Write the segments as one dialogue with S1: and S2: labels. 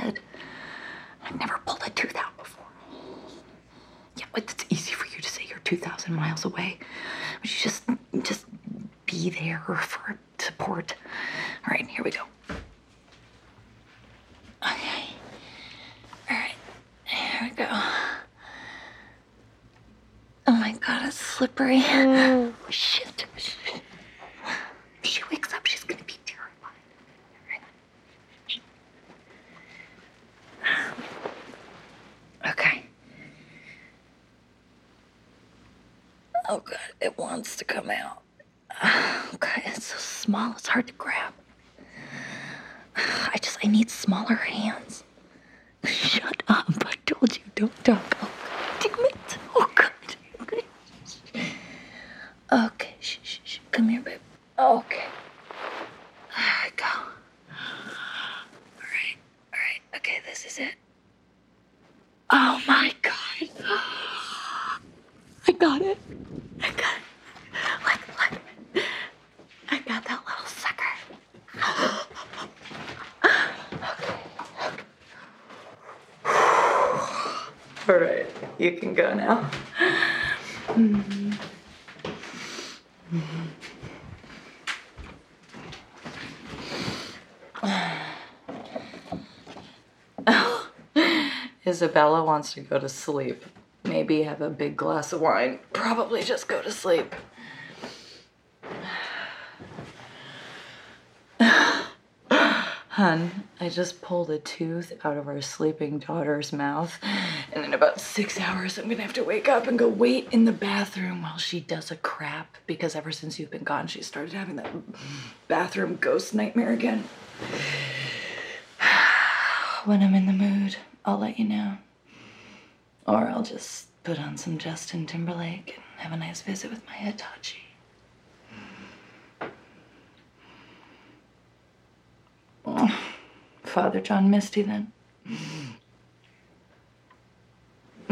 S1: kid. I've never pulled a tooth out before. Yeah, but it's easy for you to say you're 2,000 miles away. But you just, just be there for support. All right, here we go. Okay. All right, here we go. Oh my god, it's slippery. Mm. Oh, shit. If she wakes up, she's gonna be terrified. Okay. Oh god, it wants to come out. Okay, it's so small, it's hard to grab. I just, I need smaller hands. Shut up, I told you, don't talk. Oh, God, damn it. Oh, God. Okay. Okay, shh, shh, shh. Come here, babe. Okay. There we go. All right, all right. Okay, this is it. Oh, my God. I got it. I got it. Look, look. I got that little sucker. All right, you can go now. Isabella wants to go to sleep. Maybe have a big glass of wine. Probably just go to sleep. Hun, I just pulled a tooth out of our sleeping daughter's mouth. And in about six hours, I'm gonna have to wake up and go wait in the bathroom while she does a crap. Because ever since you've been gone, she started having that bathroom ghost nightmare again. When I'm in the mood, I'll let you know. Or I'll just put on some Justin Timberlake and have a nice visit with my Hitachi. Father John Misty then.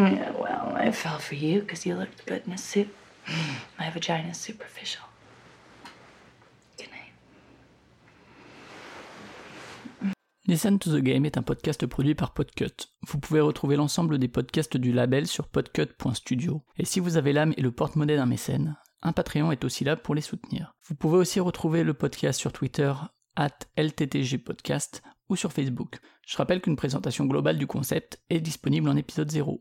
S1: Yeah, well, I fell for you because you looked good in a suit. My vagina's superficial. Good night.
S2: Listen to the Game est un podcast produit par Podcut. Vous pouvez retrouver l'ensemble des podcasts du label sur podcut.studio. Et si vous avez l'âme et le porte-monnaie d'un mécène, un Patreon est aussi là pour les soutenir. Vous pouvez aussi retrouver le podcast sur Twitter, at LTTGpodcast ou sur Facebook. Je rappelle qu'une présentation globale du concept est disponible en épisode 0.